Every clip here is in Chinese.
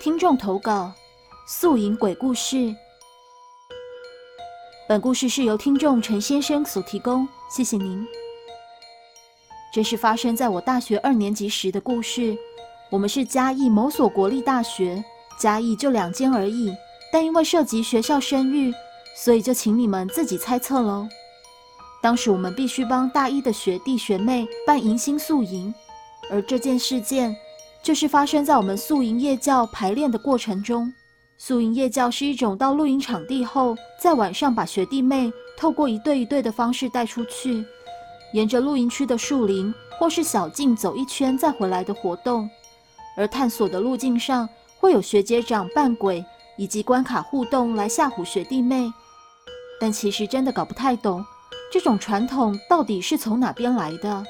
听众投稿：宿营鬼故事。本故事是由听众陈先生所提供，谢谢您。这是发生在我大学二年级时的故事。我们是嘉义某所国立大学，嘉义就两间而已，但因为涉及学校声誉，所以就请你们自己猜测喽。当时我们必须帮大一的学弟学妹办迎新宿营，而这件事件就是发生在我们宿营夜教排练的过程中。宿营夜教是一种到露营场地后，在晚上把学弟妹透过一对一对的方式带出去，沿着露营区的树林或是小径走一圈再回来的活动。而探索的路径上会有学姐长扮鬼以及关卡互动来吓唬学弟妹，但其实真的搞不太懂这种传统到底是从哪边来的。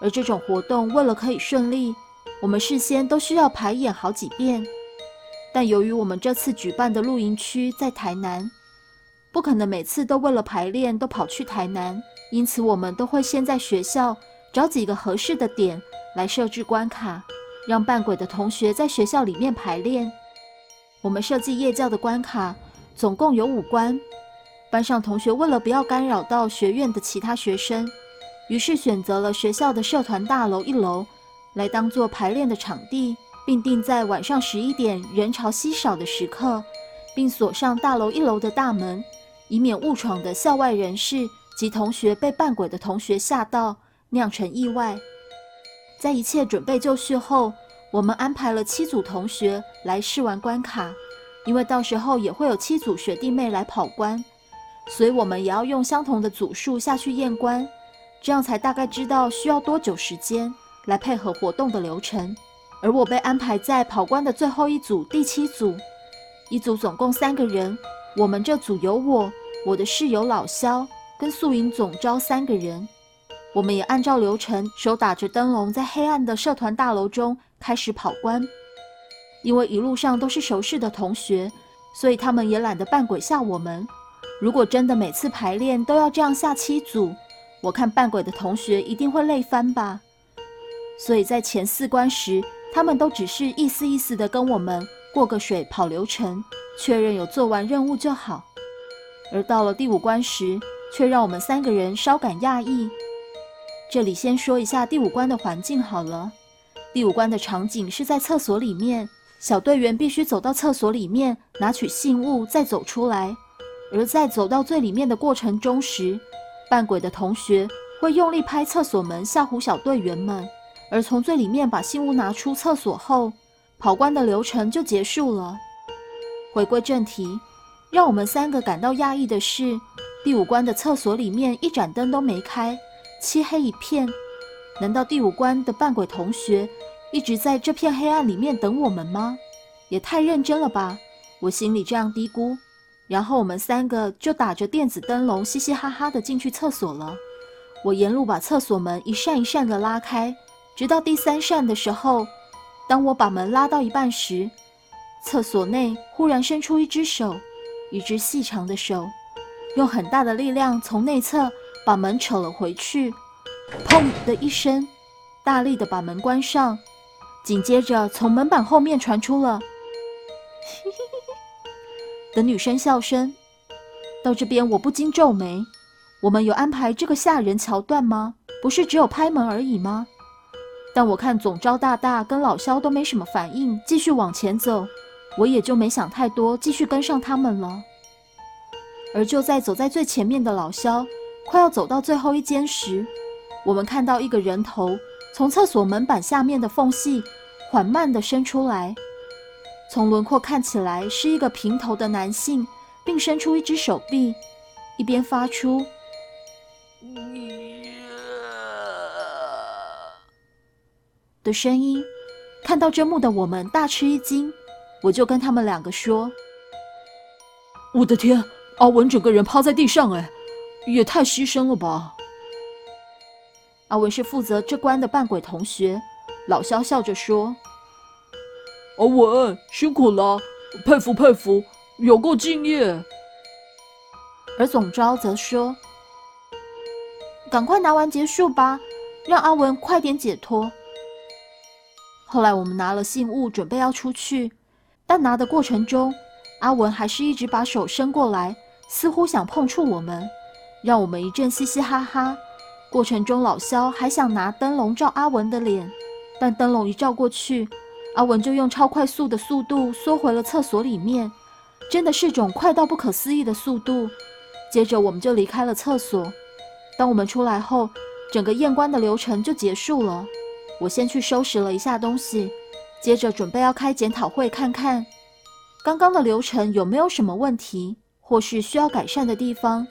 而这种活动为了可以顺利，我们事先都需要排演好几遍。但由于我们这次举办的露营区在台南，不可能每次都为了排练都跑去台南，因此我们都会先在学校找几个合适的点来设置关卡。让扮鬼的同学在学校里面排练。我们设计夜教的关卡总共有五关。班上同学为了不要干扰到学院的其他学生，于是选择了学校的社团大楼一楼来当做排练的场地，并定在晚上十一点人潮稀少的时刻，并锁上大楼一楼的大门，以免误闯的校外人士及同学被扮鬼的同学吓到，酿成意外。在一切准备就绪后，我们安排了七组同学来试玩关卡，因为到时候也会有七组学弟妹来跑关，所以我们也要用相同的组数下去验关，这样才大概知道需要多久时间来配合活动的流程。而我被安排在跑关的最后一组，第七组，一组总共三个人，我们这组有我、我的室友老肖跟素营总招三个人。我们也按照流程，手打着灯笼，在黑暗的社团大楼中开始跑关。因为一路上都是熟识的同学，所以他们也懒得扮鬼吓我们。如果真的每次排练都要这样下七组，我看扮鬼的同学一定会累翻吧。所以在前四关时，他们都只是意思意思的跟我们过个水、跑流程，确认有做完任务就好。而到了第五关时，却让我们三个人稍感讶异。这里先说一下第五关的环境好了。第五关的场景是在厕所里面，小队员必须走到厕所里面拿取信物，再走出来。而在走到最里面的过程中时，扮鬼的同学会用力拍厕所门吓唬小队员们。而从最里面把信物拿出厕所后，跑关的流程就结束了。回归正题，让我们三个感到讶异的是，第五关的厕所里面一盏灯都没开。漆黑一片，难道第五关的扮鬼同学一直在这片黑暗里面等我们吗？也太认真了吧！我心里这样嘀咕。然后我们三个就打着电子灯笼，嘻嘻哈哈的进去厕所了。我沿路把厕所门一扇一扇的拉开，直到第三扇的时候，当我把门拉到一半时，厕所内忽然伸出一只手，一只细长的手，用很大的力量从内侧。把门扯了回去，砰的一声，大力的把门关上。紧接着，从门板后面传出了的女生笑声。到这边，我不禁皱眉：我们有安排这个吓人桥段吗？不是只有拍门而已吗？但我看总招大大跟老肖都没什么反应，继续往前走，我也就没想太多，继续跟上他们了。而就在走在最前面的老肖。快要走到最后一间时，我们看到一个人头从厕所门板下面的缝隙缓慢地伸出来。从轮廓看起来是一个平头的男性，并伸出一只手臂，一边发出的声音。看到这幕的我们大吃一惊，我就跟他们两个说：“我的天，阿文整个人趴在地上，哎！”也太牺牲了吧！阿文是负责这关的扮鬼同学，老肖笑着说：“阿文辛苦了，佩服佩服，有够敬业。”而总招则说：“赶快拿完结束吧，让阿文快点解脱。”后来我们拿了信物，准备要出去，但拿的过程中，阿文还是一直把手伸过来，似乎想碰触我们，让我们一阵嘻嘻哈哈。过程中，老肖还想拿灯笼照阿文的脸，但灯笼一照过去，阿文就用超快速的速度缩回了厕所里面，真的是种快到不可思议的速度。接着，我们就离开了厕所。当我们出来后，整个验棺的流程就结束了。我先去收拾了一下东西，接着准备要开检讨会，看看刚刚的流程有没有什么问题，或是需要改善的地方。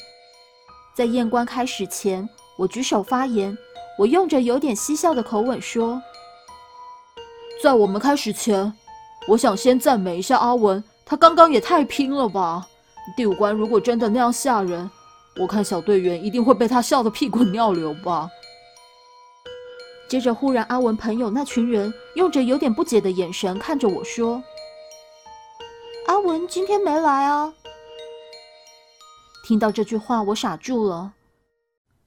在验棺开始前，我举手发言，我用着有点嬉笑的口吻说：“在我们开始前，我想先赞美一下阿文，他刚刚也太拼了吧！第五关如果真的那样吓人，我看小队员一定会被他笑得屁滚尿流吧。”接着，忽然阿文朋友那群人用着有点不解的眼神看着我说：“阿文今天没来啊？”听到这句话，我傻住了。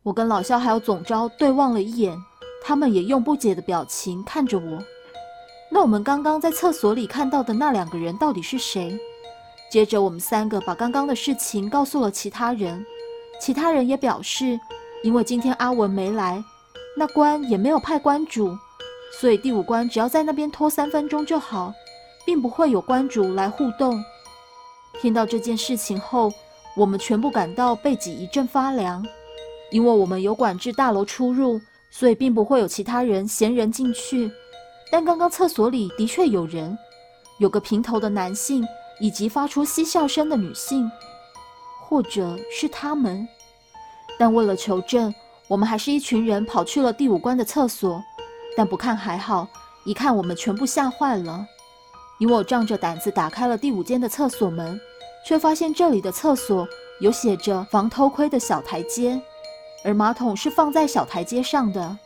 我跟老肖还有总招对望了一眼，他们也用不解的表情看着我。那我们刚刚在厕所里看到的那两个人到底是谁？接着，我们三个把刚刚的事情告诉了其他人，其他人也表示，因为今天阿文没来。那关也没有派关主，所以第五关只要在那边拖三分钟就好，并不会有关主来互动。听到这件事情后，我们全部感到背脊一阵发凉，因为我们有管制大楼出入，所以并不会有其他人闲人进去。但刚刚厕所里的确有人，有个平头的男性，以及发出嬉笑声的女性，或者是他们。但为了求证。我们还是一群人跑去了第五关的厕所，但不看还好，一看我们全部吓坏了。因为我仗着胆子打开了第五间的厕所门，却发现这里的厕所有写着防偷窥的小台阶，而马桶是放在小台阶上的。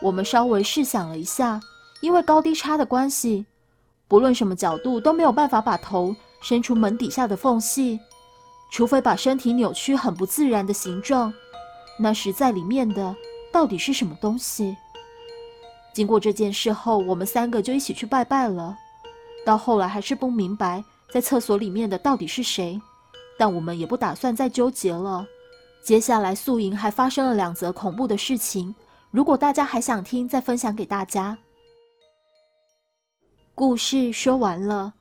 我们稍微试想了一下，因为高低差的关系，不论什么角度都没有办法把头伸出门底下的缝隙，除非把身体扭曲很不自然的形状。那时在里面的到底是什么东西？经过这件事后，我们三个就一起去拜拜了。到后来还是不明白在厕所里面的到底是谁，但我们也不打算再纠结了。接下来宿营还发生了两则恐怖的事情，如果大家还想听，再分享给大家。故事说完了。